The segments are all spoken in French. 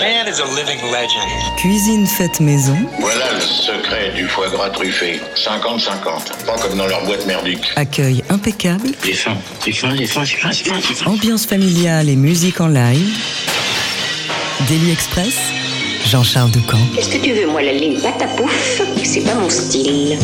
man is a living legend. Cuisine faite maison. Voilà le secret du foie gras truffé. 50-50. Pas comme dans leur boîte merdique. Accueil impeccable. J'ai faim, j'ai faim, j'ai faim, j'ai faim, j'ai faim, j'ai faim. Ambiance familiale et musique en live. Daily Express. Jean-Charles Doucan. Qu'est-ce que tu veux, moi, la ligne pâte à pouf C'est pas mon style.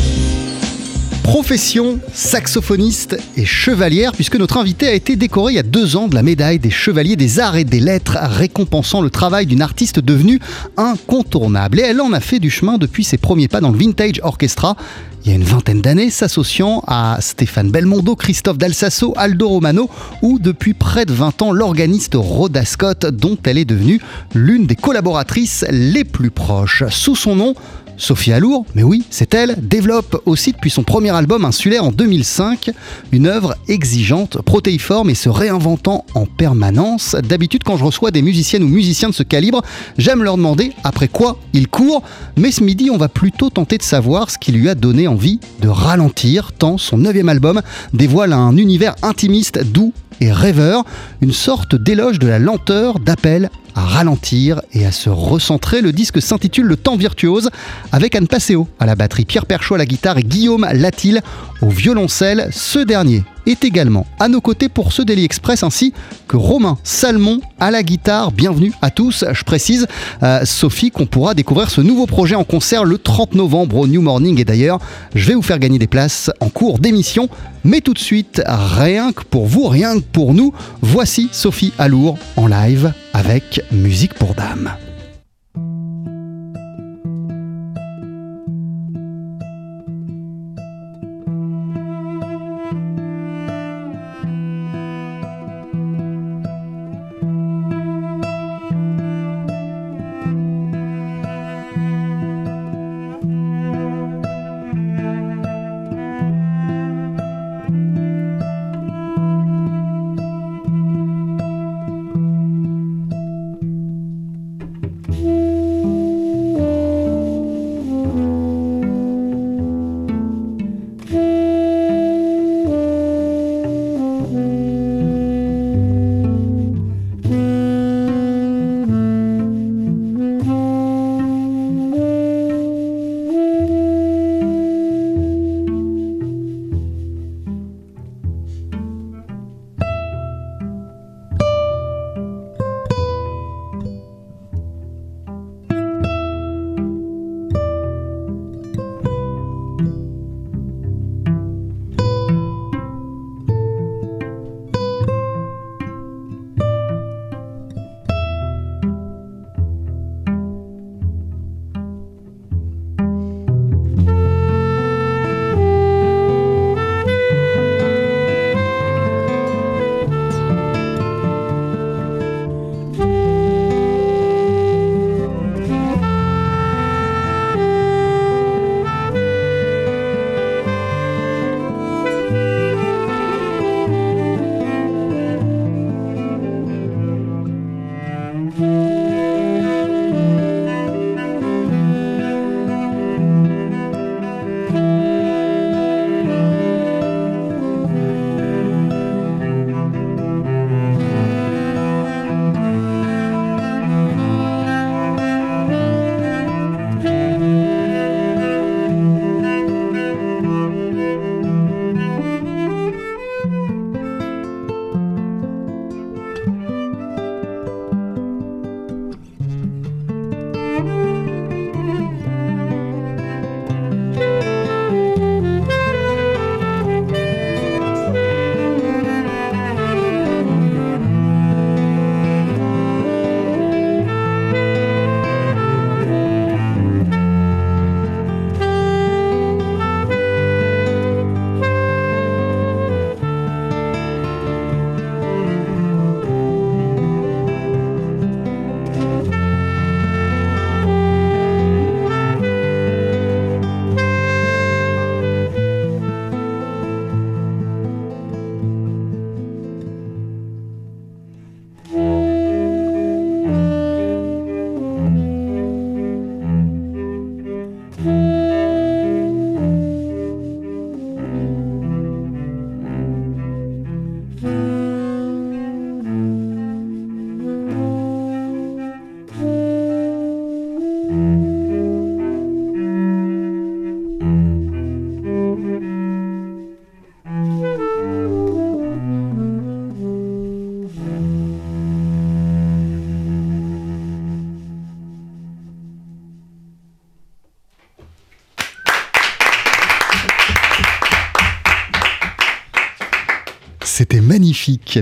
Profession, saxophoniste et chevalière, puisque notre invité a été décoré il y a deux ans de la médaille des chevaliers des arts et des lettres, récompensant le travail d'une artiste devenue incontournable. Et elle en a fait du chemin depuis ses premiers pas dans le Vintage Orchestra, il y a une vingtaine d'années, s'associant à Stéphane Belmondo, Christophe Dalsasso, Aldo Romano, ou depuis près de 20 ans, l'organiste Rhoda Scott, dont elle est devenue l'une des collaboratrices les plus proches. Sous son nom, Sophie Alour, mais oui, c'est elle, développe aussi depuis son premier album Insulaire en 2005 une œuvre exigeante, protéiforme et se réinventant en permanence. D'habitude, quand je reçois des musiciennes ou musiciens de ce calibre, j'aime leur demander après quoi ils courent, mais ce midi, on va plutôt tenter de savoir ce qui lui a donné envie de ralentir, tant son neuvième album dévoile un univers intimiste, doux et rêveur, une sorte d'éloge de la lenteur, d'appel à ralentir et à se recentrer. Le disque s'intitule Le temps virtuose avec Anne Passeo à la batterie, Pierre Perchaud à la guitare et Guillaume Latil au violoncelle. Ce dernier est également à nos côtés pour ce Daily Express ainsi que Romain Salmon à la guitare. Bienvenue à tous. Je précise, euh, Sophie, qu'on pourra découvrir ce nouveau projet en concert le 30 novembre au New Morning. Et d'ailleurs, je vais vous faire gagner des places en cours d'émission. Mais tout de suite, rien que pour vous, rien que pour nous, voici Sophie Alour en live avec Musique pour Dames.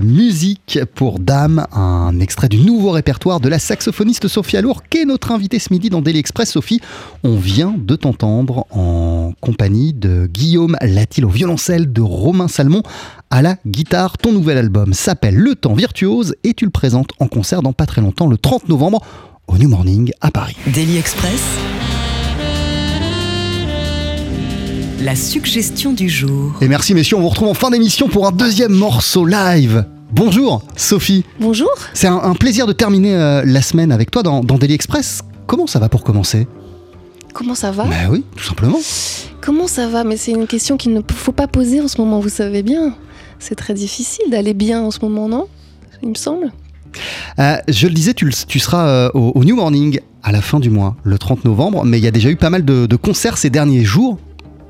Musique pour Dame, un extrait du nouveau répertoire de la saxophoniste Sophie Alour, qui est notre invitée ce midi dans Daily Express. Sophie, on vient de t'entendre en compagnie de Guillaume Latil au violoncelle, de Romain Salmon à la guitare. Ton nouvel album s'appelle Le Temps Virtuose et tu le présentes en concert dans pas très longtemps, le 30 novembre, au New Morning à Paris. Daily Express. La suggestion du jour. Et merci messieurs, on vous retrouve en fin d'émission pour un deuxième morceau live. Bonjour Sophie. Bonjour. C'est un, un plaisir de terminer euh, la semaine avec toi dans, dans Daily Express. Comment ça va pour commencer? Comment ça va? Bah oui, tout simplement. Comment ça va? Mais c'est une question qu'il ne faut pas poser en ce moment, vous savez bien. C'est très difficile d'aller bien en ce moment, non? Il me semble. Euh, je le disais, tu, seras euh, au, au New Morning à la fin du mois, le 30 novembre, mais il y a déjà eu pas mal de, de concerts ces derniers jours,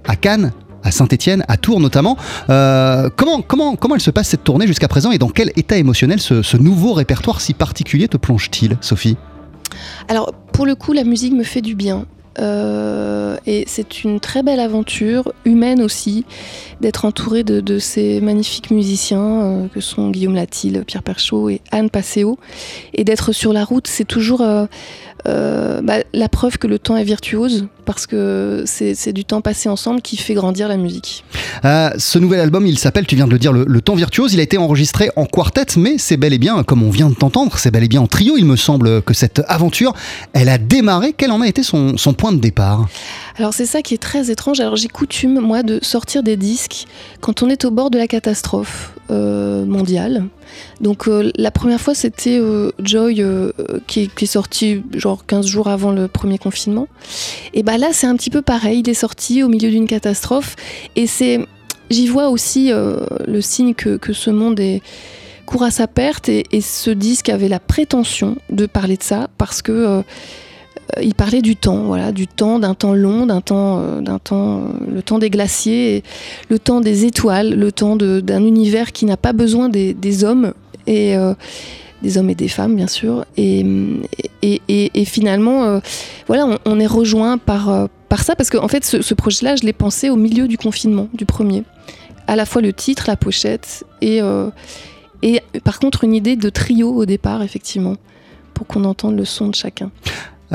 à Cannes, à Saint-Etienne, à Tours notamment. Euh, comment, comment, comment elle se passe cette tournée jusqu'à présent et dans quel état émotionnel ce nouveau répertoire si particulier te plonge-t-il, Sophie? Alors, pour le coup, la musique me fait du bien. Euh, et c'est une très belle aventure, humaine aussi, d'être entourée de, ces magnifiques musiciens euh, que sont Guillaume Latil, Pierre Perchaud et Anne Passeo. Et d'être sur la route, c'est toujours euh, bah, la preuve que le temps est virtuose, parce que c'est du temps passé ensemble qui fait grandir la musique. Euh, ce nouvel album, il s'appelle, tu viens de le dire, le, Le Temps Virtuose. Il a été enregistré en quartet, mais c'est bel et bien, comme on vient de t'entendre, c'est bel et bien en trio. Il me semble que cette aventure, elle a démarré. Quel en a été son, son point de départ Alors c'est ça qui est très étrange. Alors j'ai coutume, moi, de sortir des disques quand on est au bord de la catastrophe euh, mondiale. Donc euh, la première fois, c'était euh, Joy qui, est, sorti genre 15 jours avant le premier confinement. Et bah là, c'est un petit peu pareil. Il est sorti au milieu d'une catastrophe. Et c'est, j'y vois aussi le signe que, que ce monde est court à sa perte. Et, ce disque avait la prétention de parler de ça parce que il parlait du temps, voilà, du temps, d'un temps long, d'un temps, euh, d'un temps, euh, le temps des glaciers, le temps des étoiles, le temps d'un univers qui n'a pas besoin des, hommes et euh, des hommes et des femmes, bien sûr. Et, finalement, euh, voilà, on, est rejoint par, euh, par ça parce qu'en fait, ce, projet-là, je l'ai pensé au milieu du confinement, du premier. À la fois le titre, la pochette et, euh, et par contre une idée de trio au départ, effectivement, pour qu'on entende le son de chacun.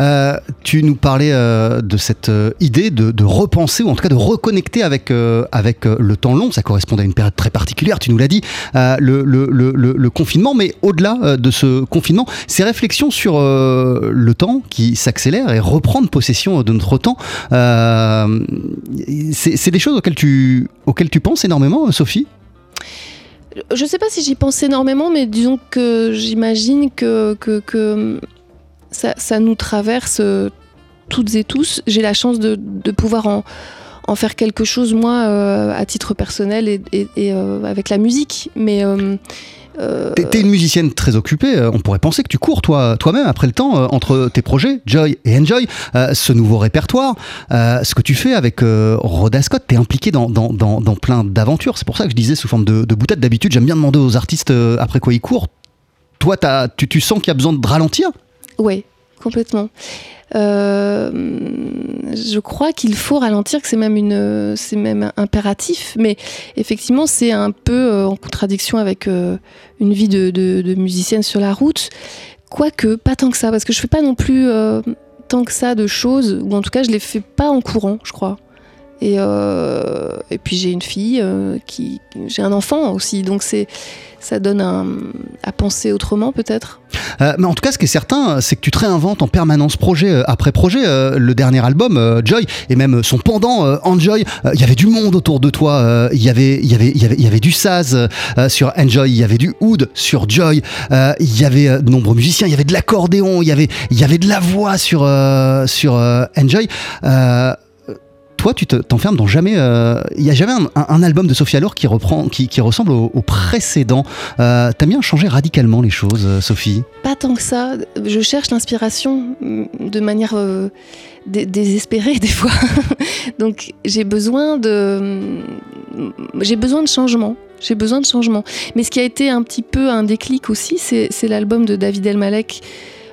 Euh, tu nous parlais euh, de cette euh, idée de, repenser ou en tout cas de reconnecter avec, avec le temps long. Ça correspondait à une période très particulière, tu nous l'as dit, le, confinement. Mais au-delà de ce confinement, ces réflexions sur le temps qui s'accélère et reprendre possession de notre temps, c'est des choses auxquelles tu, auxquelles tu penses énormément, Sophie? Je sais pas si j'y pense énormément, mais disons que j'imagine que ça, ça nous traverse euh, toutes et tous. J'ai la chance de, de pouvoir en, en faire quelque chose, moi, euh, à titre personnel et, euh, avec la musique. Mais. euh, T'es une musicienne très occupée. On pourrait penser que tu cours toi, toi-même après le temps entre tes projets, Joy et Enjoy, ce nouveau répertoire, ce que tu fais avec Rhoda Scott. T'es impliqué dans, dans, dans, plein d'aventures. C'est pour ça que je disais sous forme de, de boutade. D'habitude, j'aime bien demander aux artistes après quoi ils courent. Toi, t'as- tu, tu sens qu'il y a besoin de ralentir? Oui, complètement. Euh, je crois qu'il faut ralentir, que c'est même une, c'est même impératif. Mais effectivement, c'est un peu euh, en contradiction avec euh, une vie de, musicienne sur la route. Quoique, pas tant que ça, parce que je fais pas non plus tant que ça de choses, ou en tout cas, je les fais pas en courant, je crois. Et, euh, puis j'ai une fille, euh, qui, j'ai un enfant aussi, donc c'est, ça donne un- à penser autrement peut-être. Euh, mais en tout cas, ce qui est certain, c'est que tu te réinventes en permanence projet euh, après projet. Euh, le dernier album, euh, Joy, et même son pendant, euh, Enjoy, euh, il y avait du monde autour de toi. euh, Il y avait, du Saz euh, sur Enjoy, il y avait du Oud sur Joy, euh, il y avait euh, de nombreux musiciens, il y avait de l'accordéon, il y avait, de la voix sur euh, sur euh, Enjoy. Toi, tu te- t'enfermes dans jamais. euh, Il y a jamais un, album de Sophie Allure qui reprend, qui, ressemble au, précédent. Euh, T'as bien changé radicalement les choses, euh, Sophie? Pas tant que ça. Je cherche l'inspiration mm, de manière euh, dé- désespérée des fois. Donc j'ai besoin de mm, j'ai besoin de changement. J'ai besoin de changement. Mais ce qui a été un petit peu un déclic aussi, c'est l'album de David Elmalek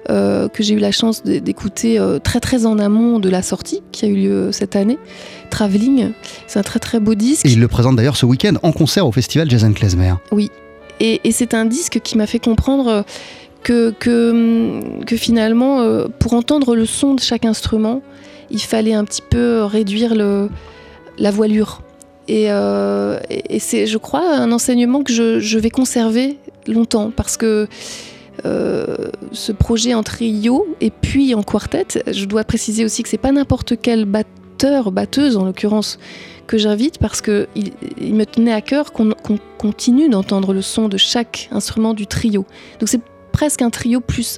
euh, que j'ai eu la chance d'écouter euh, très très en amont de la sortie qui a eu lieu cette année. Traveling, c'est un très très beau disque. Et il le présente d'ailleurs ce week-end en concert au festival Jason Klezmer. Et, et c'est un disque qui m'a fait comprendre que, que, que finalement, euh, pour entendre le son de chaque instrument, il fallait un petit peu réduire le, la voilure. Et, euh, et c'est, je crois, un enseignement que je, je vais conserver longtemps parce que ce projet en trio et puis en quartet, je dois préciser aussi que c'est pas n'importe quel batteur, batteuse en l'occurrence, que j'invite parce que il, me tenait à cœur qu'on continue d'entendre le son de chaque instrument du trio. Donc c'est presque un trio plus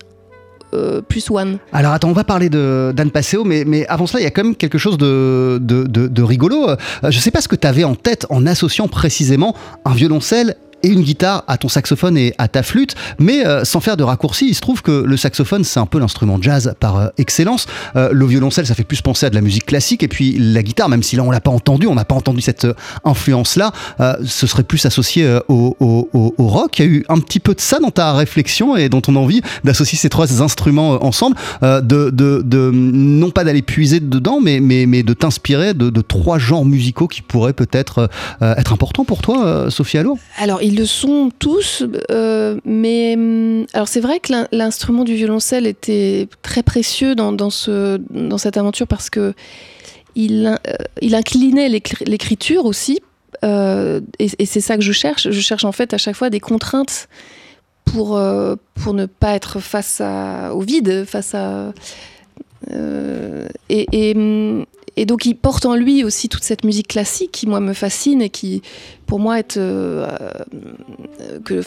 euh, plus one. Alors attends, on va parler d'Anne Passeo, mais, mais avant cela, il y a quand même quelque chose de, de, rigolo. Euh, Je sais pas ce que tu avais en tête en associant précisément un violoncelle et une guitare à ton saxophone et à ta flûte, mais euh, sans faire de raccourci, il se trouve que le saxophone c'est un peu l'instrument jazz par euh, excellence. Euh, le violoncelle ça fait plus penser à de la musique classique, et puis la guitare, même si là on l'a pas entendu, on n'a pas entendu cette euh, influence-là, euh, ce serait plus associé au, au- au- au rock. Il y a eu un petit peu de ça dans ta réflexion et dans ton envie d'associer ces trois instruments ensemble, de, de, de- non pas d'aller puiser dedans, mais, mais, mais de t'inspirer de, de trois genres musicaux qui pourraient peut-être être importants pour toi, Sophie Allour. Alors, ils le sont tous, euh, mais hum, alors c'est vrai que l'in- l'instrument du violoncelle était très précieux dans, dans, ce, dans cette aventure parce que il, euh, inclinait l'écri- l'écriture aussi, euh, et, c'est ça que je cherche. Je cherche en fait à chaque fois des contraintes pour, ne pas être face au vide, face à. et, hum, et donc il porte en lui aussi toute cette musique classique qui moi me fascine et qui pour moi est euh, que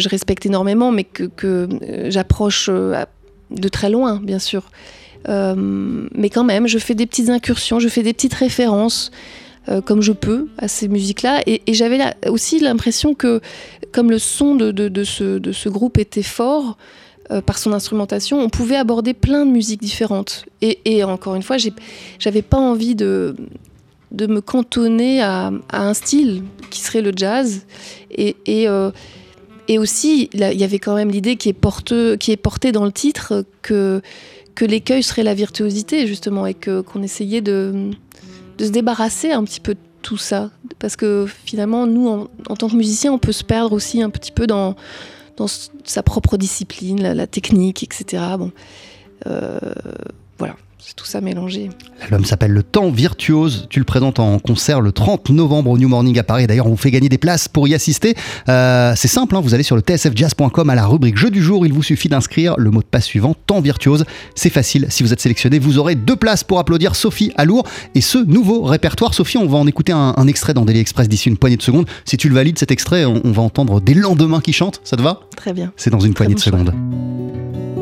je respecte énormément mais que, euh, j'approche euh, de très loin bien sûr mais quand même je fais des petites incursions je fais des petites références comme je peux à ces musiques-là. Et, j'avais aussi l'impression que, comme le son de ce groupe était fort euh, par son instrumentation, on pouvait aborder plein de musiques différentes. Et, encore une fois, j'avais pas envie de, me cantonner à, un style qui serait le jazz. Et, euh, aussi, il y avait quand même l'idée qui est portée dans le titre que l'écueil serait la virtuosité justement et qu'on essayait de de se débarrasser un petit peu de tout ça. Parce que finalement, nous, en, en tant que musiciens, on peut se perdre aussi un petit peu dans, dans sa propre discipline, la, la technique, etc. Bon, Euh, voilà, c'est tout ça mélangé. L'album s'appelle Le Temps Virtuose. Tu le présentes en concert le 30 novembre au New Morning à Paris. D'ailleurs, on vous fait gagner des places pour y assister. Euh, c'est simple, hein, vous allez sur le tsfjazz.com à la rubrique Jeu du jour. Il vous suffit d'inscrire le mot de passe suivant, Temps Virtuose. C'est facile. Si vous êtes sélectionné, vous aurez deux places pour applaudir Sophie Alour et ce nouveau répertoire. Sophie, on va en écouter un, un extrait dans Daily Express d'ici une poignée de secondes. Si tu le valides, cet extrait, on, on va entendre des lendemains qui chantent. Ça te va? Très bien. C'est dans une Très poignée bon de secondes.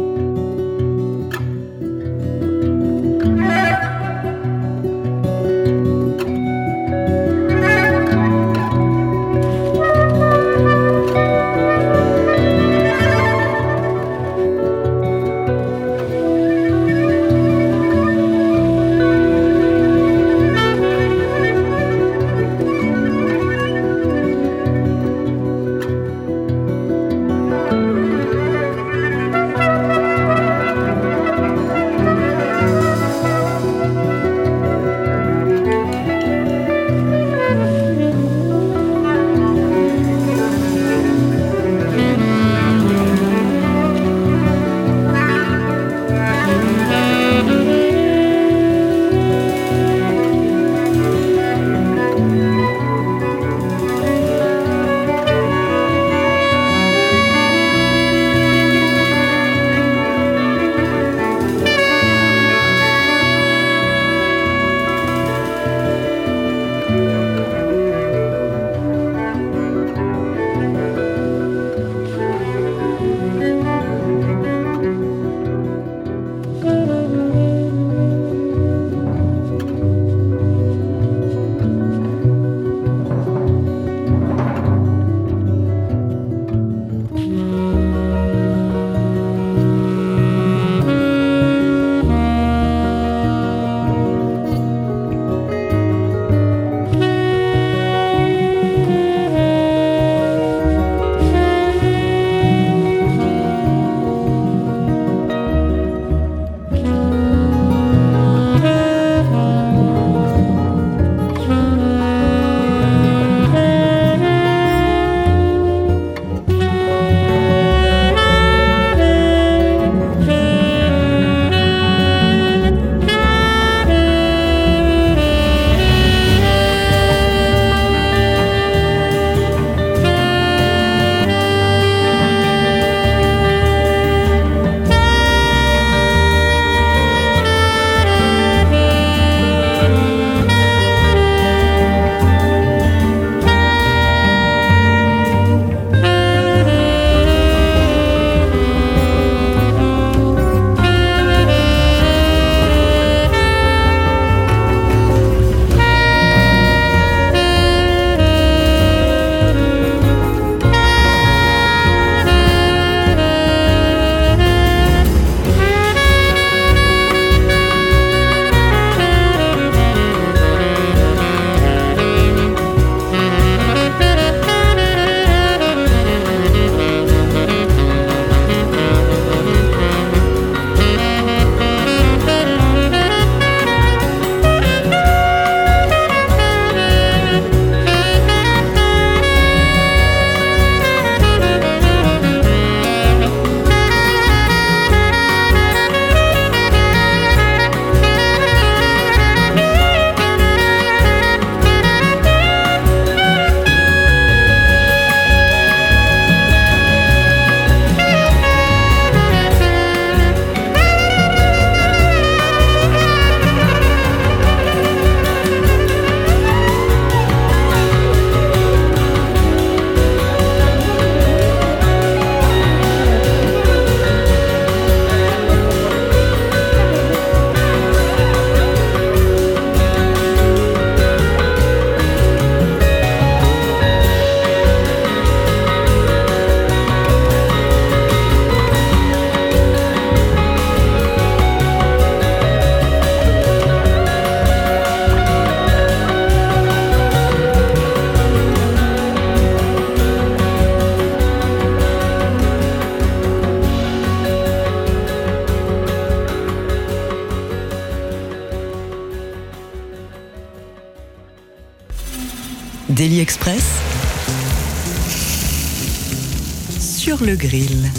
Le grill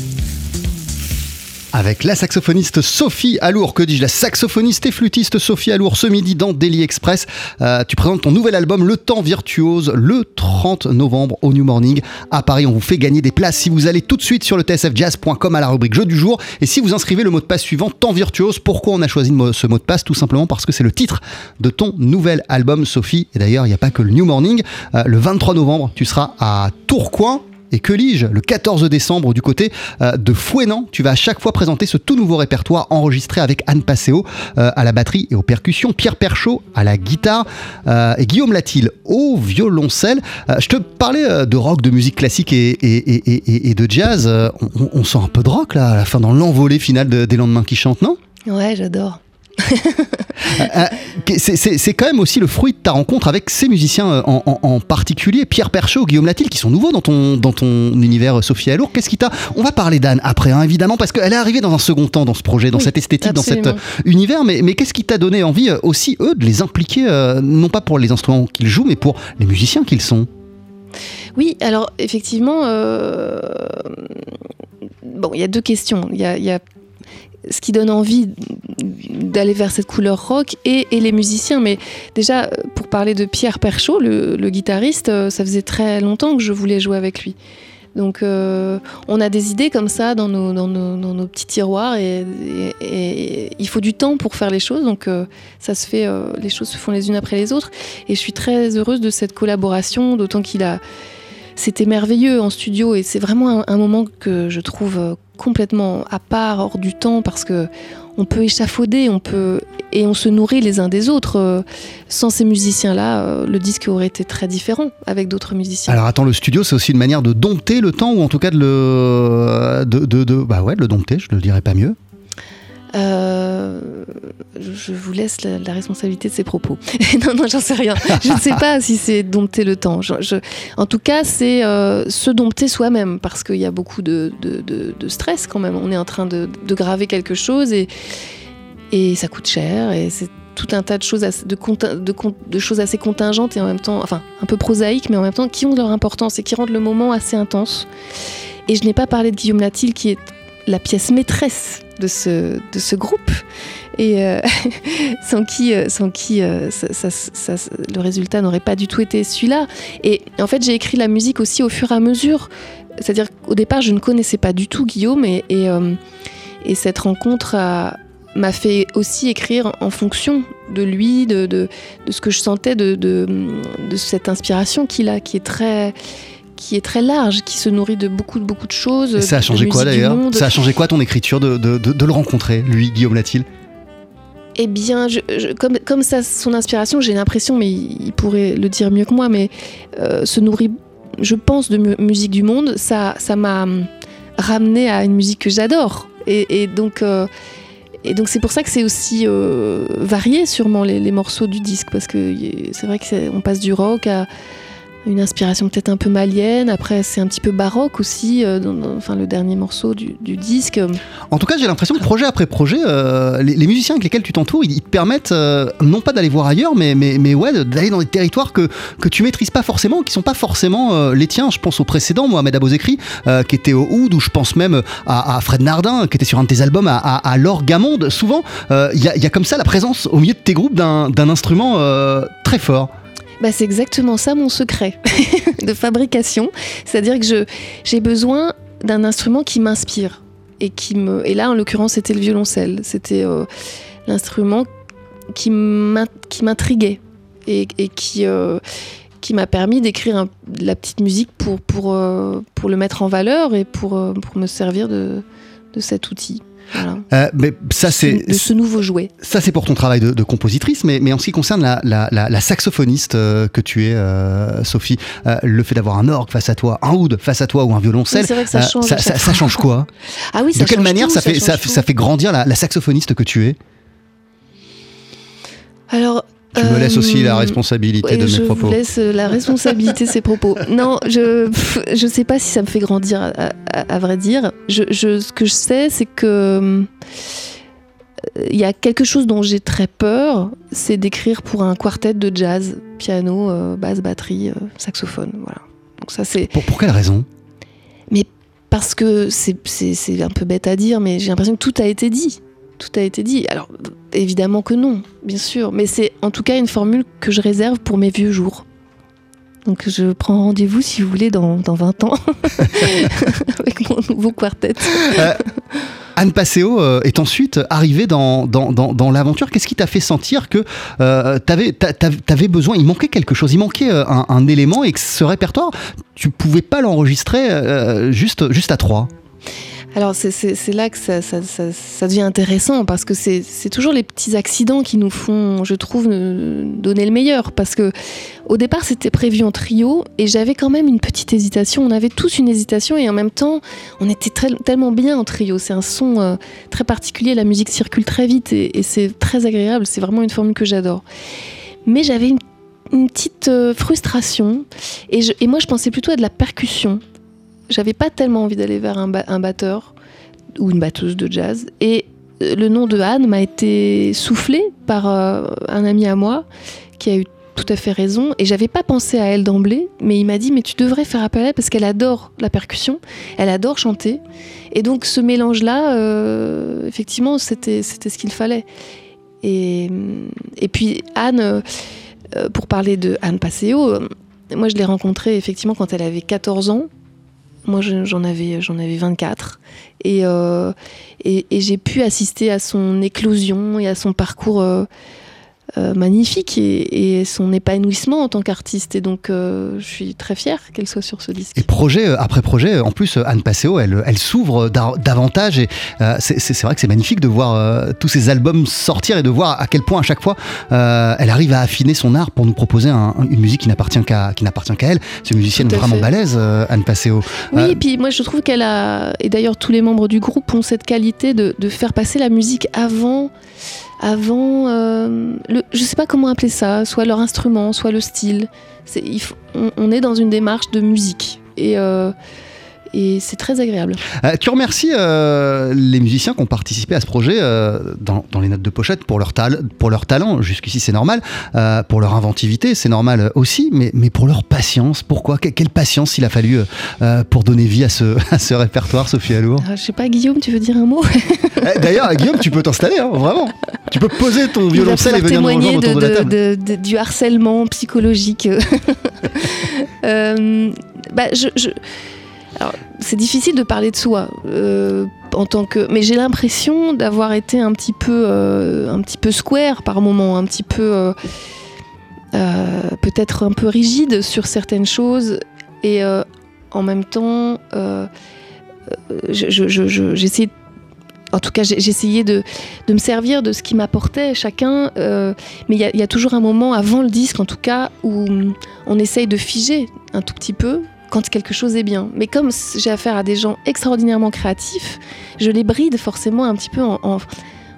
avec la saxophoniste Sophie Alour. Que dis-je La saxophoniste et flûtiste Sophie Alour ce midi dans Daily Express. Euh, tu présentes ton nouvel album Le Temps Virtuose le 30 novembre au New Morning à Paris. On vous fait gagner des places si vous allez tout de suite sur le tsfjazz.com à la rubrique jeu du jour et si vous inscrivez le mot de passe suivant Temps Virtuose. Pourquoi on a choisi ce mot de passe Tout simplement parce que c'est le titre de ton nouvel album Sophie. Et d'ailleurs, il n'y a pas que le New Morning. Euh, le 23 novembre, tu seras à Tourcoing et que lis-je Le 14 décembre, du côté euh, de Fouenan, tu vas à chaque fois présenter ce tout nouveau répertoire enregistré avec Anne Passeo euh, à la batterie et aux percussions, Pierre Perchaud à la guitare euh, et Guillaume Latil au violoncelle. je te parlais de rock, de musique classique et, de jazz. On, sent un peu de rock là, à la fin, dans l'envolée finale des lendemains qui chantent, non? Ouais, j'adore. Euh, c'est quand même aussi le fruit de ta rencontre avec ces musiciens euh, en, particulier, Pierre Perchaud, Guillaume Latil, qui sont nouveaux dans ton, dans ton univers, euh, Sophie Alour. Qu'est-ce qui t'a. On va parler d'Anne après, hein, évidemment, parce qu'elle est arrivée dans un second temps dans ce projet, dans cette esthétique, dans cet univers. Mais, mais qu'est-ce qui t'a donné envie aussi, eux, de les impliquer, non pas pour les instruments qu'ils jouent, mais pour les musiciens qu'ils sont? Oui, alors effectivement. Bon, il y a deux questions. Il y a, y a ce qui donne envie d'aller vers cette couleur rock et, les musiciens. Mais déjà, pour parler de Pierre Perchaud, le, guitariste, euh, ça faisait très longtemps que je voulais jouer avec lui. Donc euh, on a des idées comme ça dans nos, petits tiroirs et, il faut du temps pour faire les choses. Donc euh, ça se fait, les choses se font les unes après les autres. Et je suis très heureuse de cette collaboration, d'autant qu'il a c'était merveilleux en studio et c'est vraiment un, moment que je trouve euh, complètement à part, hors du temps, parce que on peut échafauder, on peut et on se nourrit les uns des autres. Euh, sans ces musiciens-là, euh, le disque aurait été très différent avec d'autres musiciens. Alors attends, le studio, c'est aussi une manière de dompter le temps ou en tout cas de le, de, de, bah ouais, de le dompter. Je ne le dirais pas mieux. Euh, je vous laisse la, responsabilité de ces propos. non, non, j'en sais rien. Je ne sais pas si c'est dompter le temps. en tout cas, c'est euh, se dompter soi-même parce qu'il y a beaucoup de, stress quand même. On est en train de, graver quelque chose et, ça coûte cher et c'est tout un tas de choses, de, choses assez contingentes et en même temps, enfin, un peu prosaïques, mais en même temps qui ont leur importance et qui rendent le moment assez intense. Et je n'ai pas parlé de Guillaume Latil qui est la pièce maîtresse de ce, groupe et euh, sans qui, euh, sans qui euh, le résultat n'aurait pas du tout été celui-là. Et en fait, j'ai écrit la musique aussi au fur et à mesure. C'est-à-dire qu'au départ, je ne connaissais pas du tout Guillaume et, et, cette rencontre m'a fait aussi écrire en fonction de lui, de, de, de ce que je sentais, de, de cette inspiration qu'il a, qui est très qui est très large, qui se nourrit de beaucoup, de beaucoup de choses. ça a changé quoi d'ailleurs Ça a changé quoi ton écriture de, de, de, le rencontrer, lui, Guillaume Latil eh bien, je, comme, comme ça, son inspiration, j'ai l'impression, mais il, pourrait le dire mieux que moi, mais euh, se nourrit, je pense, de musique du monde. Ça, ça m'a hum, ramené à une musique que j'adore. Et, donc, euh, et donc c'est pour ça que c'est aussi euh, varié, sûrement les, les, morceaux du disque, parce que c'est vrai qu'on passe du rock à une inspiration peut-être un peu malienne. Après, c'est un petit peu baroque aussi, euh, dans, enfin, le dernier morceau du, disque. En tout cas, j'ai l'impression que projet après projet, euh, les, musiciens avec lesquels tu t'entoures, ils, te permettent euh, non pas d'aller voir ailleurs, mais, mais, mais ouais, d'aller dans des territoires que, que tu maîtrises pas forcément, qui sont pas forcément les tiens. Je pense au précédent, Mohamed Abozekri, qui était au Oud, ou je pense même à, Fred Nardin, qui était sur un de tes albums, à, à, Laure Gamonde. Souvent, il y, y, a comme ça la présence au milieu de tes groupes d'un instrument très fort. Bah, c'est exactement ça mon secret de fabrication. C'est-à-dire que j'ai besoin d'un instrument qui m'inspire. Et, me, et là, en l'occurrence, c'était le violoncelle. C'était euh, l'instrument qui m'intriguait et, qui, euh, qui m'a permis d'écrire la petite musique pour, pour, euh, pour le mettre en valeur et pour, pour me servir de, de cet outil. Euh, mais ça c'est de ce nouveau jouet. Ça c'est pour ton travail de, compositrice, mais, mais en ce qui concerne la, la, saxophoniste euh, que tu es, euh, Sophie, le fait d'avoir un orgue face à toi, un oud face à toi ou un violoncelle, ça, change, ça, change quoi? Ah oui, De quelle manière ça, fait ça, fait grandir la, saxophoniste que tu es? Alors tu me laisses aussi la euh, responsabilité de mes propos. Je laisse la responsabilité de ces propos. Non, je je sais pas si ça me fait grandir, à, vrai dire. Je, ce que je sais, c'est que il y a quelque chose dont j'ai très peur, c'est d'écrire pour un quartet de jazz, piano, euh, basse, batterie, euh, saxophone. Voilà. Donc ça c'est Pour, pour quelle raison? Parce que c'est un peu bête à dire, mais j'ai l'impression que tout a été dit. Tout a été dit. Alors évidemment que non, bien sûr, mais c'est en tout cas une formule que je réserve pour mes vieux jours. Donc je prends rendez-vous si vous voulez dans, dans 20 ans avec mon nouveau quartet. Anne Passeo euh, est ensuite arrivée dans, dans, dans, dans l'aventure. Qu'est-ce qui t'a fait sentir que euh, t'avais, t'a- t'a- t'avais besoin, il manquait quelque chose, il manquait euh, un, élément et que ce répertoire, tu pouvais pas l'enregistrer euh, juste, juste à trois? Alors c'est- là que ça, devient intéressant parce que c'est toujours les petits accidents qui nous font, je trouve, donner le meilleur. Parce que au départ c'était prévu en trio et j'avais quand même une petite hésitation. On avait tous une hésitation et en même temps on était tellement bien en trio. C'est un son euh, très particulier, la musique circule très vite et, c'est très agréable. C'est vraiment une formule que j'adore. Mais j'avais une, petite euh, frustration et moi je pensais plutôt à de la percussion j'avais pas tellement envie d'aller vers un, ba- un batteur ou une batteuse de jazz. Et euh, le nom de Anne m'a été soufflé par euh, un ami à moi qui a eu tout à fait raison. Et j'avais pas pensé à elle d'emblée, mais il m'a dit Mais tu devrais faire appel à elle parce qu'elle adore la percussion, elle adore chanter. Et donc ce mélange-là, euh, effectivement, c'était ce qu'il fallait. Et, et puis Anne, pour parler de Anne Passeo, moi je l'ai rencontrée effectivement quand elle avait 14 ans. Moi, je- j'en avais, j'en avais 24. Et, euh, et, et j'ai pu assister à son éclosion et à son parcours euh, magnifique et, et son épanouissement en tant qu'artiste. Et donc, euh, je suis très fière qu'elle soit sur ce disque. Et projet euh, après projet, en plus, Anne Passeo, elle, elle s'ouvre da- davantage. Et euh, c'est- vrai que c'est magnifique de voir tous ces albums sortir et de voir à quel point, à chaque fois, elle arrive à affiner son art pour nous proposer un- une musique qui n'appartient qu'à elle. C'est une musicienne vraiment fait. balèze, Anne Passeo. Oui, et puis moi je trouve qu'elle a, et d'ailleurs tous les membres du groupe ont cette qualité de, de faire passer la musique avant, avant, euh, je sais pas comment appeler ça, soit leur instrument, soit le style. On est dans une démarche de musique et, euh, et c'est très agréable. Euh, tu remercies euh, les musiciens qui ont participé à ce projet euh, dans, dans les notes de pochette pour leur, tal- pour leur talent, jusqu'ici c'est normal, pour leur inventivité, c'est normal aussi, mais, mais pour leur patience. Pourquoi? Que- Quelle patience il a fallu pour donner vie à ce, à ce répertoire, Sophie Alour? Euh, je sais pas, Guillaume, tu veux dire un mot? Eh, D'ailleurs, Guillaume, tu peux t'installer, hein, vraiment. Tu peux poser ton violoncelle et venir nous témoigner rejoindre autour de, la table. de- de- du harcèlement psychologique. Euh, bah, je, c'est difficile de parler de soi euh, en tant que, mais j'ai l'impression d'avoir été un petit peu, euh, un petit peu square par moment, un petit peu, euh, peut-être un peu rigide sur certaines choses, et en même temps, je- je- je- je- j'essayais en tout cas, essayé de, me servir de ce qui m'apportait chacun. mais il y, a- toujours un moment avant le disque, en tout cas, où on essaye de figer un tout petit peu quand quelque chose est bien. Mais comme j'ai affaire à des gens extraordinairement créatifs, je les bride forcément un petit peu en, en-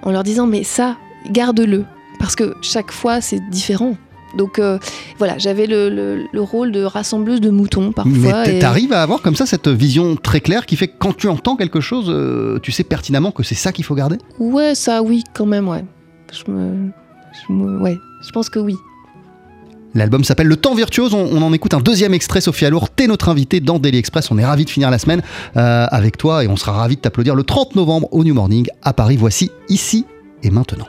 en leur disant mais ça, garde-le. Parce que chaque fois, c'est différent. Donc euh, voilà, j'avais le, le- le rôle de rassembleuse de moutons parfois. Mais et- t'arrives à avoir comme ça cette vision très claire qui fait que quand tu entends quelque chose, euh, tu sais pertinemment que c'est ça qu'il faut garder? Ouais, ça, oui, quand même, ouais. Je me, je me- ouais, je pense que oui. L'album s'appelle Le Temps Virtuose. On, en écoute un deuxième extrait. Sophie Alour, t'es notre invitée dans Daily Express. On est ravis de finir la semaine euh, avec toi et on sera ravis de t'applaudir le 30 novembre au New Morning à Paris. Voici ici et maintenant.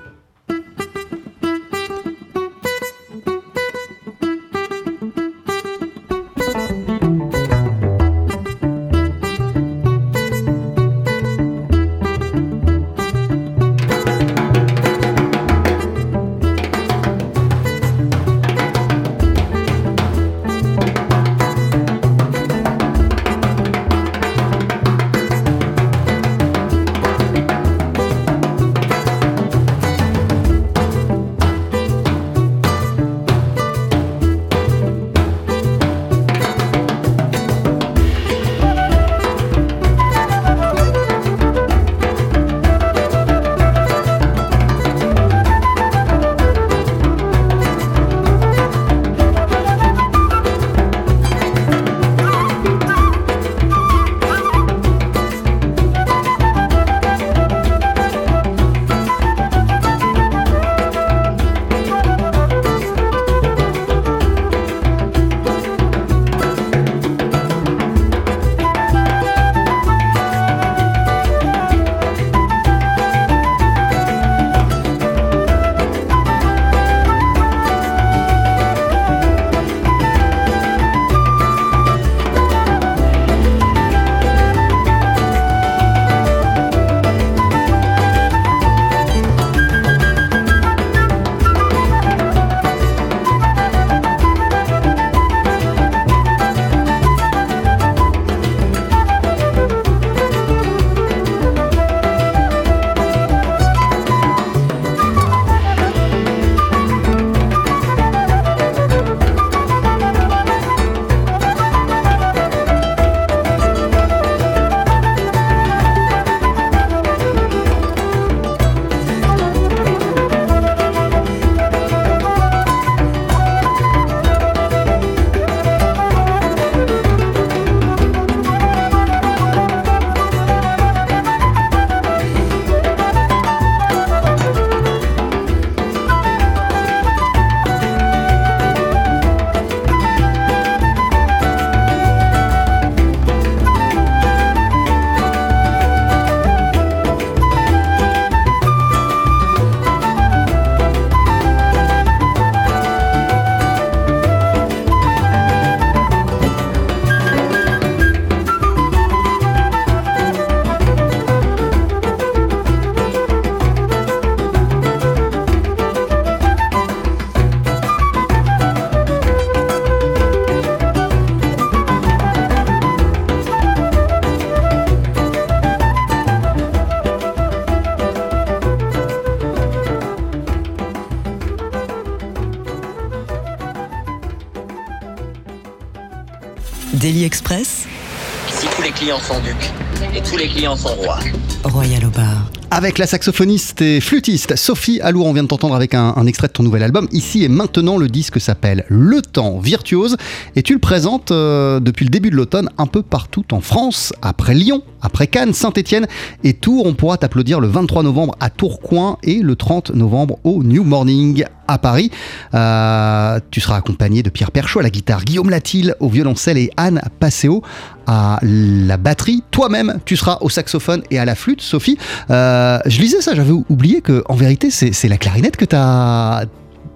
Clients sont ducs et tous les clients sont rois. Royal au bar. Avec la saxophoniste et flûtiste Sophie Allour, on vient de t'entendre avec un, un extrait de ton nouvel album. Ici et maintenant, le disque s'appelle Le Temps Virtuose et tu le présentes euh, depuis le début de l'automne un peu partout en France. Après Lyon, après Cannes, Saint-Etienne et Tours, on pourra t'applaudir le 23 novembre à Tourcoing et le 30 novembre au New Morning à Paris. Euh, tu seras accompagné de Pierre Perchaud à la guitare, Guillaume Latil au violoncelle et Anne Passeo à la batterie. Toi-même, tu seras au saxophone et à la flûte, Sophie. Euh, je lisais ça, j'avais oublié que vérité, c'est la clarinette que tu.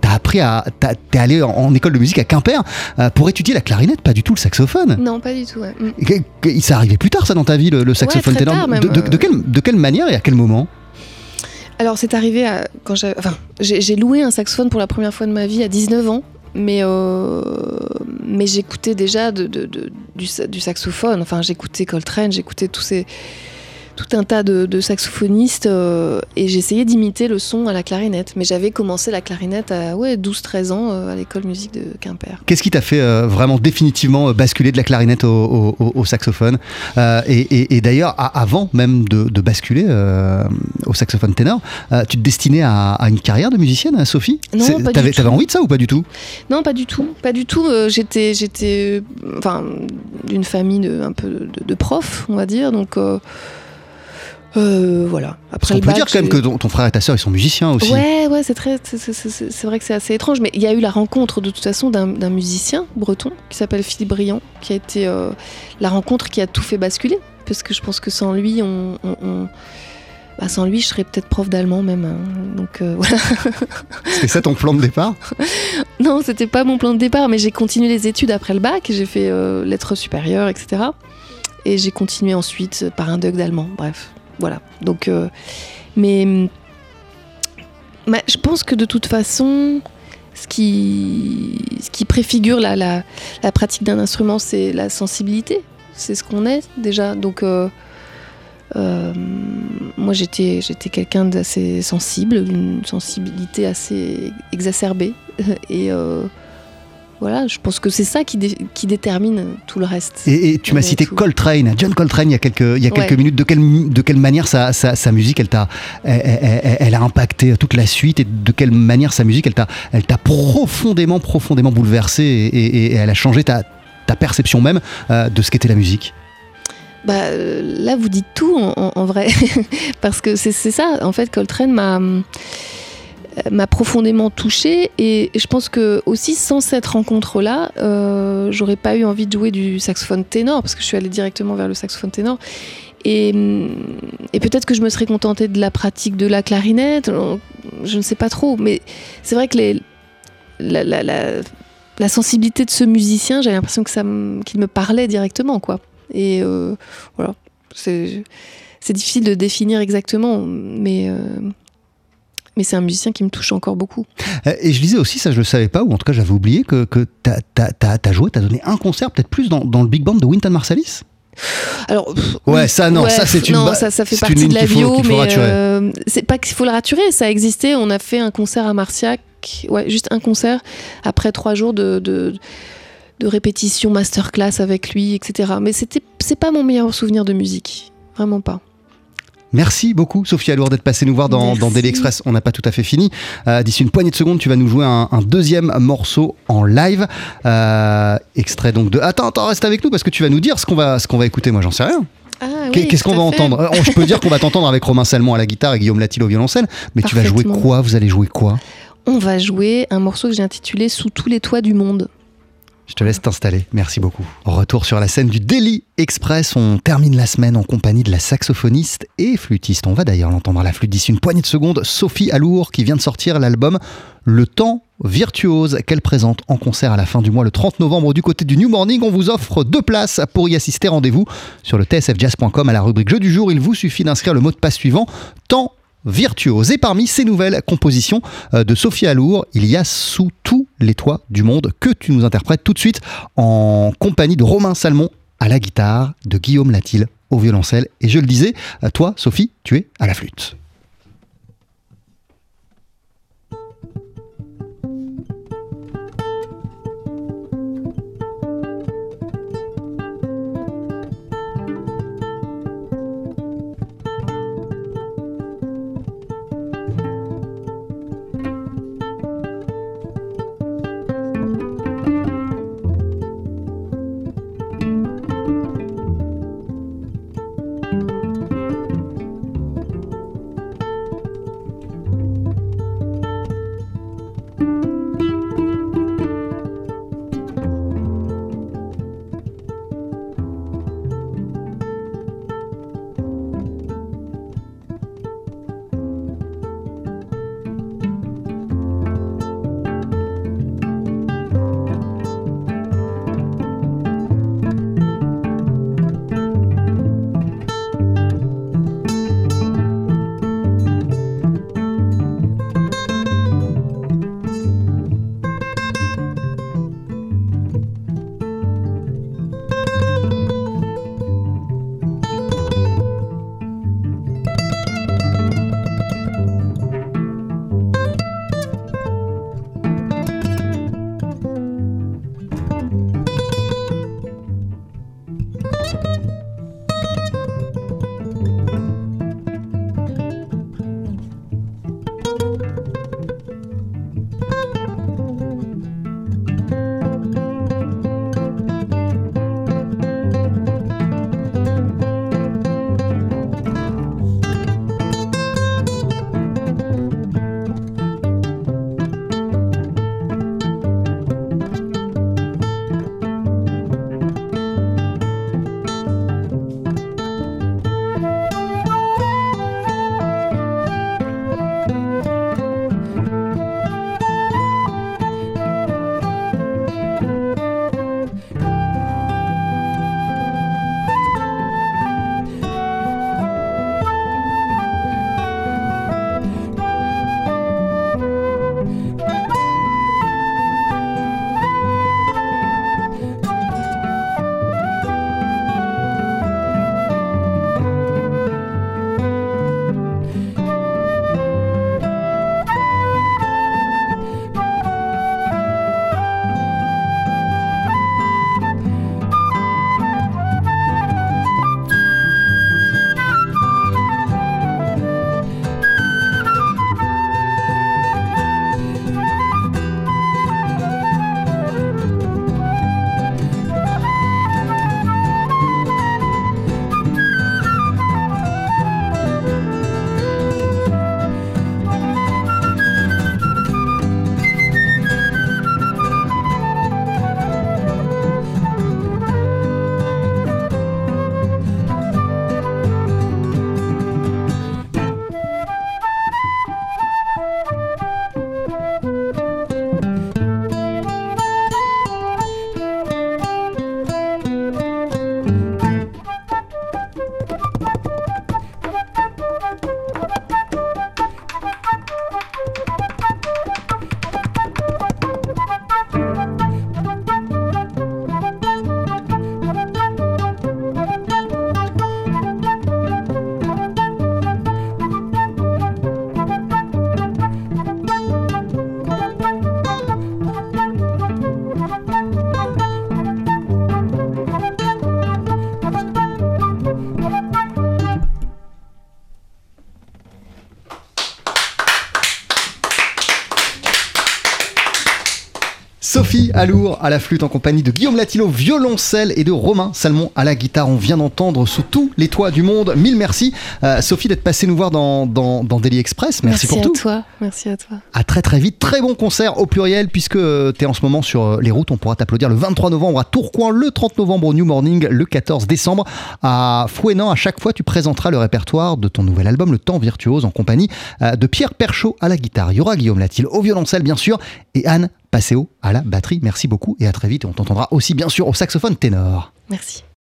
T'as appris à. T'es allé en, en école de musique à Quimper euh, pour étudier la clarinette, pas du tout le saxophone. Non, pas du tout. ouais. Que- Ça arrivait plus tard, ça, dans ta vie, le, le saxophone très ténor? tard, même. de, de- de quelle, de quelle manière et à quel moment? Alors, c'est arrivé à, quand j'ai. Enfin, j'ai j'ai loué un saxophone pour la première fois de ma vie à 19 ans. Mais, euh, mais j'écoutais déjà de, de- de- du, du saxophone. Enfin, j'écoutais Coltrane, j'écoutais tous ces, tout un tas de, de saxophonistes euh, et j'essayais d'imiter le son à la clarinette. Mais j'avais commencé la clarinette à ouais, 12-13 ans euh, à l'école musique de Quimper. Qu'est-ce qui t'a fait euh, vraiment définitivement basculer de la clarinette au, au- au- au saxophone Euh, Et, et- et d'ailleurs, avant même de, de basculer euh, au saxophone ténor, euh, tu te destinais à, à une carrière de musicienne, Sophie? Non, pas du tout. t'avais envie de ça ou pas du tout? Non, pas du tout, pas du tout. J'étais, j'étais, enfin, d'une famille de, un peu de, de profs, on va dire. Donc, euh, voilà. Après On le peut bac, dire quand même que ton, ton frère et ta sœur, ils sont musiciens aussi. Ouais, ouais, c'est très, c'est, vrai que c'est assez étrange, mais il y a eu la rencontre de toute façon d'un, d'un musicien breton qui s'appelle Philippe Briand, qui a été euh, la rencontre qui a tout fait basculer, parce que je pense que sans lui, on, on- on- bah, sans lui, je serais peut-être prof d'allemand même. hein. Donc euh, voilà. C'était ça ton plan de départ? Non, c'était pas mon plan de départ, mais j'ai continué les études après le bac. J'ai fait euh, lettres supérieures, etc. Et j'ai continué ensuite par un doc d'allemand. Bref, voilà. Donc, euh, mais bah, je pense que de toute façon, ce qui, préfigure la, la, pratique d'un instrument, c'est la sensibilité. C'est ce qu'on est déjà. Donc, euh, euh, moi, j'étais, j'étais quelqu'un d'assez sensible, d'une sensibilité assez exacerbée. Et voilà, je pense que c'est ça qui, dé- qui détermine tout le reste. Et, et tu m'as Ouais, cité tout. Coltrane, John Coltrane, il y a quelques, il y a quelques Ouais. minutes. De quelle, de quelle manière sa, sa, sa musique, elle, t'a, elle, elle- elle- elle a impacté toute la suite et de quelle manière sa musique, elle t'a, elle t'a profondément, profondément bouleversé et, et- et elle a changé ta, ta perception même euh, de ce qu'était la musique? Bah, euh, là, vous dites tout en, vrai. Parce que c'est ça, en fait, Coltrane m'a euh, m'a profondément touchée. Et je pense que aussi sans cette rencontre là j'aurais pas eu envie de jouer du saxophone ténor parce que je suis allée directement vers le saxophone ténor. Et, peut-être que je me serais contentée de la pratique de la clarinette euh, je ne sais pas trop. Mais c'est vrai que les, la, la- la- la sensibilité de ce musicien j'avais l'impression qu'il me parlait directement quoi. Et euh, voilà, c'est difficile de définir exactement, mais, euh, mais c'est un musicien qui me touche encore beaucoup. Euh, Et je disais aussi, ça je le savais pas, ou en tout cas j'avais oublié, que, que t'as, t'as joué, t'as donné un concert, peut-être plus dans, dans le big band de Wynton Marsalis? Alors, pff, Ouais, ça, non, ça, c'est une non, ça, ça fait partie de la bio, mais euh, c'est pas qu'il faut le raturer, ça a existé. On a fait un concert à Marciac, ouais, juste un concert après trois jours de, de, de répétition, masterclass avec lui, etc. Mais c'était, c'est pas mon meilleur souvenir de musique, vraiment pas. Merci beaucoup, Sophie Alour, d'être passée nous voir dans, Merci. dans Daily Express. On n'a pas tout à fait fini. Euh, D'ici une poignée de secondes, tu vas nous jouer un, un deuxième morceau en live. Euh, extrait donc de. Attends, attends, reste avec nous parce que tu vas nous dire ce qu'on va, qu'on va écouter. Moi, j'en sais rien. Ah, oui, Qu'est-ce qu'on va entendre? Euh, Je peux dire qu'on va t'entendre avec Romain Salmon à la guitare et Guillaume Latil au violoncelle. Mais tu vas jouer quoi? Vous allez jouer quoi? On va jouer un morceau que j'ai intitulé Sous tous les toits du monde. Je te laisse t'installer. Merci beaucoup. Retour sur la scène du Daily Express. On termine la semaine en compagnie de la saxophoniste et flûtiste. On va d'ailleurs l'entendre à la flûte d'ici une poignée de secondes. Sophie Alour qui vient de sortir l'album Le Temps Virtuose qu'elle présente en concert à la fin du mois le 30 novembre du côté du New Morning. On vous offre deux places pour y assister. Rendez-vous sur le tsfjazz.com à la rubrique Jeu du jour. Il vous suffit d'inscrire le mot de passe suivant. Temps virtuose. Et parmi ces nouvelles compositions euh, de Sophie Alour, il y a Sous tous les toits du monde que tu nous interprètes tout de suite en compagnie de Romain Salmon à la guitare, de Guillaume Latil au violoncelle. Et je le disais, euh, toi, Sophie, tu es à la flûte. Alour à la flûte en compagnie de Guillaume Latilo, violoncelle et de Romain Salmon à la guitare. On vient d'entendre sous tous les toits du monde. Mille merci euh, Sophie d'être passée nous voir dans, dans, dans Daily Express. Merci, pour à tout. toi. Merci à toi. À très très vite. Très bon concert au pluriel puisque tu es en ce moment sur euh, les routes. On pourra t'applaudir le 23 novembre à Tourcoing, le 30 novembre au New Morning, le 14 décembre à Fouenan. À chaque fois, tu présenteras le répertoire de ton nouvel album, Le Temps Virtuose, en compagnie euh, de Pierre Perchaud à la guitare. Il y aura Guillaume Latil au violoncelle, bien sûr, et Anne Passeo à la batterie. Merci beaucoup et à très vite. On t'entendra aussi, bien sûr, au saxophone ténor. Merci.